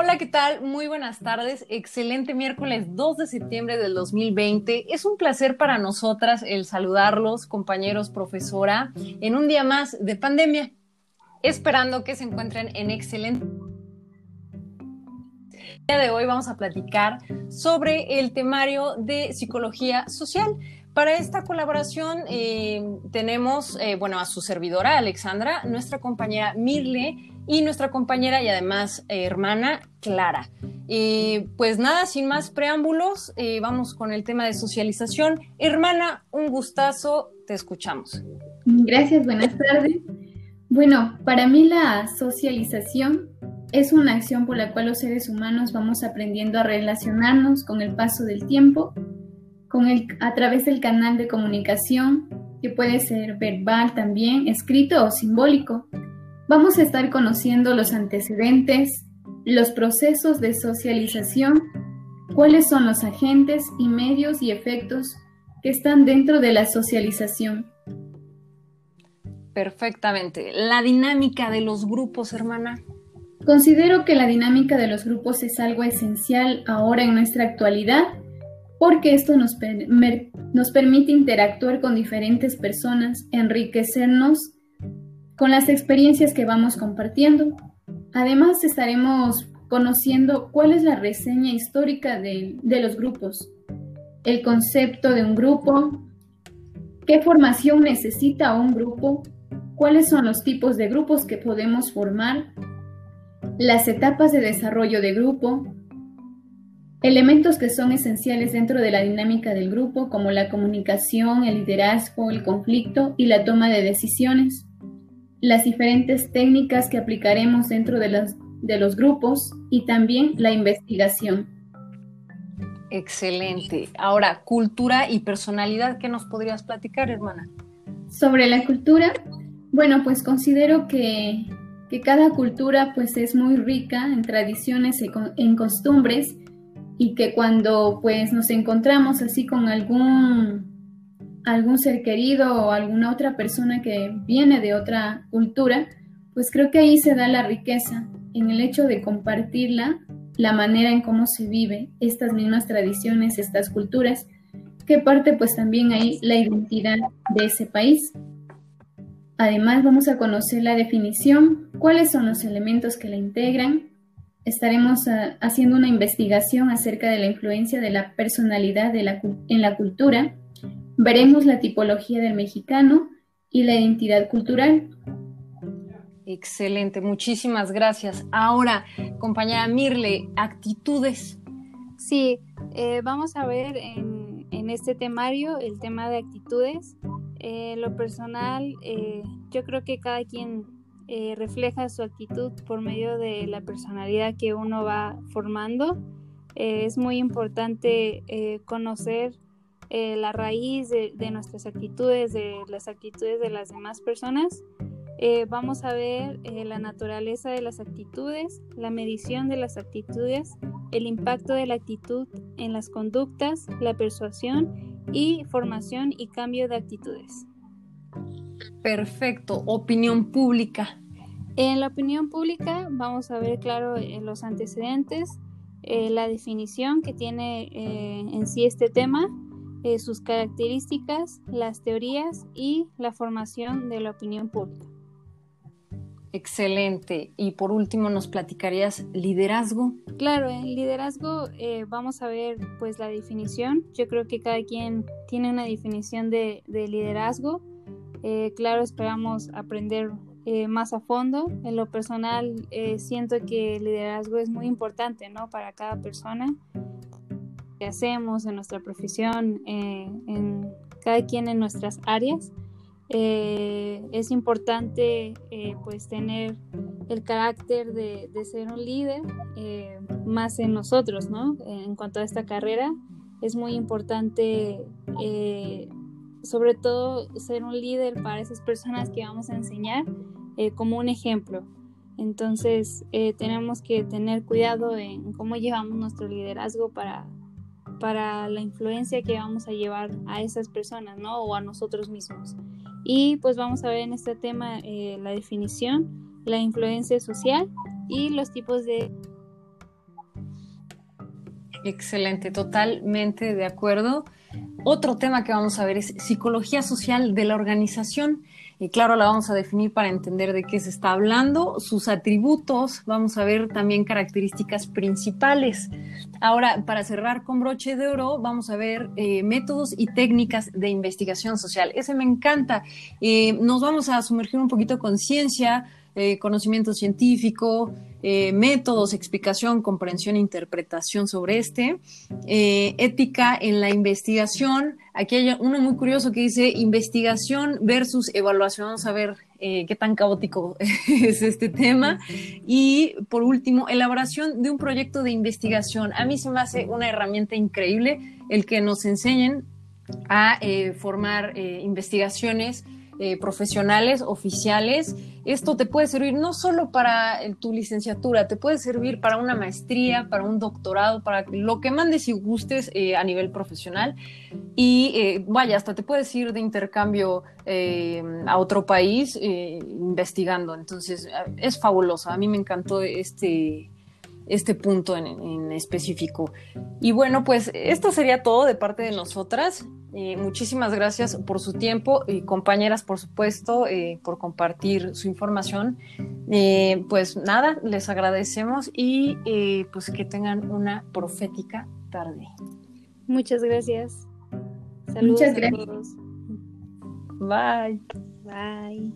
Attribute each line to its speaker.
Speaker 1: Hola, ¿qué tal? Muy buenas tardes. Excelente miércoles 2 de septiembre del 2020. Es un placer para nosotras el saludarlos, compañeros, profesora, en un día más de pandemia. Esperando que se encuentren en excelente. El día de hoy vamos a platicar sobre el temario de psicología social. Para esta colaboración eh, tenemos, eh, bueno, a su servidora Alexandra, nuestra compañera Mirle y nuestra compañera y además eh, hermana Clara. pues nada, sin más preámbulos, vamos con el tema de socialización. Hermana, un gustazo, te escuchamos.
Speaker 2: Gracias, buenas tardes. Bueno, para mí la socialización es una acción por la cual los seres humanos vamos aprendiendo a relacionarnos con el paso del tiempo con el, a través del canal de comunicación, que puede ser verbal también, escrito o simbólico. Vamos a estar conociendo los antecedentes, los procesos de socialización, cuáles son los agentes y medios y efectos que están dentro de la socialización.
Speaker 1: Perfectamente. La dinámica de los grupos, hermana.
Speaker 2: Considero que la dinámica de los grupos es algo esencial ahora en nuestra actualidad porque esto nos, nos permite interactuar con diferentes personas, enriquecernos con las experiencias que vamos compartiendo. Además, estaremos conociendo cuál es la reseña histórica de, los grupos, el concepto de un grupo, qué formación necesita un grupo, cuáles son los tipos de grupos que podemos formar, las etapas de desarrollo de grupo, Elementos que son esenciales dentro de la dinámica del grupo, como la comunicación, el liderazgo, el conflicto y la toma de decisiones. Las diferentes técnicas que aplicaremos dentro de los, de los grupos y también la investigación.
Speaker 1: Excelente. Ahora, cultura y personalidad, ¿qué nos podrías platicar, hermana?
Speaker 2: Sobre la cultura, bueno, pues considero que, que cada cultura pues es muy rica en tradiciones y en costumbres y que cuando pues nos encontramos así con algún algún ser querido o alguna otra persona que viene de otra cultura, pues creo que ahí se da la riqueza en el hecho de compartirla, la manera en cómo se vive estas mismas tradiciones, estas culturas, que parte pues también ahí la identidad de ese país. Además vamos a conocer la definición, cuáles son los elementos que la integran, estaremos ah, haciendo una investigación acerca de la influencia de la personalidad en la cultura. Veremos la tipología del mexicano y la identidad cultural.
Speaker 1: Excelente, muchísimas gracias. Ahora, compañera Mirle, actitudes.
Speaker 3: Sí, eh, vamos a ver en, este temario el tema de actitudes. Eh, lo personal, eh, yo creo que cada quien eh, refleja su actitud por medio de la personalidad que uno va formando. Eh, es muy importante eh, la raíz de, nuestras actitudes, de las actitudes de las demás personas. vamos a ver la naturaleza de las actitudes, la medición de las actitudes, el impacto de la actitud en las conductas, la persuasión y formación y cambio de actitudes.
Speaker 1: Perfecto. Opinión pública.
Speaker 3: En la opinión pública vamos a ver, claro, eh, los antecedentes, eh, la definición que tiene eh, en sí este tema, sus características, las teorías y la formación de la opinión pública.
Speaker 1: Excelente. Y por último, ¿nos platicarías liderazgo?
Speaker 3: Claro, en liderazgo vamos a ver pues la definición. Yo creo que cada quien tiene una definición de, de liderazgo. claro, esperamos aprender eh, más a fondo. En lo personal, eh, siento que el liderazgo es muy importante, ¿no? Para cada persona que hacemos en nuestra profesión, eh, en cada quien en nuestras áreas. es importante pues tener el carácter de, de ser un líder más en nosotros, ¿no? En cuanto a esta carrera, es muy importante sobre todo ser un líder para esas personas que vamos a enseñar eh, como un ejemplo. Entonces eh, tenemos que tener cuidado en cómo llevamos nuestro liderazgo para, para la influencia que vamos a llevar a esas personas, ¿no? O a nosotros mismos. Y pues vamos a ver en este tema eh, la definición, la influencia social y los tipos de
Speaker 1: Excelente, totalmente de acuerdo. Otro tema que vamos a ver es psicología social de la organización. Y claro, la vamos a definir para entender de qué se está hablando, sus atributos, vamos a ver también características principales. Ahora, para cerrar con broche de oro, vamos a ver eh, métodos y técnicas de investigación social. Ese me encanta. Eh, nos vamos a sumergir un poquito con ciencia, eh, conocimiento científico, eh, métodos, explicación, comprensión e interpretación sobre este, eh, ética en la investigación. Aquí hay uno muy curioso que dice investigación versus evaluación. Vamos a ver qué tan caótico es este tema. Y por último, elaboración de un proyecto de investigación. A mí se me hace una herramienta increíble el que nos enseñen a formar investigaciones eh, profesionales, oficiales. Esto te puede servir no solo para tu licenciatura, te puede servir para una maestría, para un doctorado, para lo que mandes y gustes eh, a nivel profesional. Y eh, vaya, hasta te puedes ir de intercambio a otro país investigando. Entonces, es fabuloso. A mí me encantó este este punto en, específico. Y bueno, pues esto sería todo de parte de nosotras. Eh, muchísimas gracias por su tiempo y compañeras, por supuesto, eh, por compartir su información. Eh, pues nada, les agradecemos y pues que tengan una profética tarde.
Speaker 3: Muchas gracias.
Speaker 2: Saludos Muchas gracias.
Speaker 1: Bye.
Speaker 3: Bye.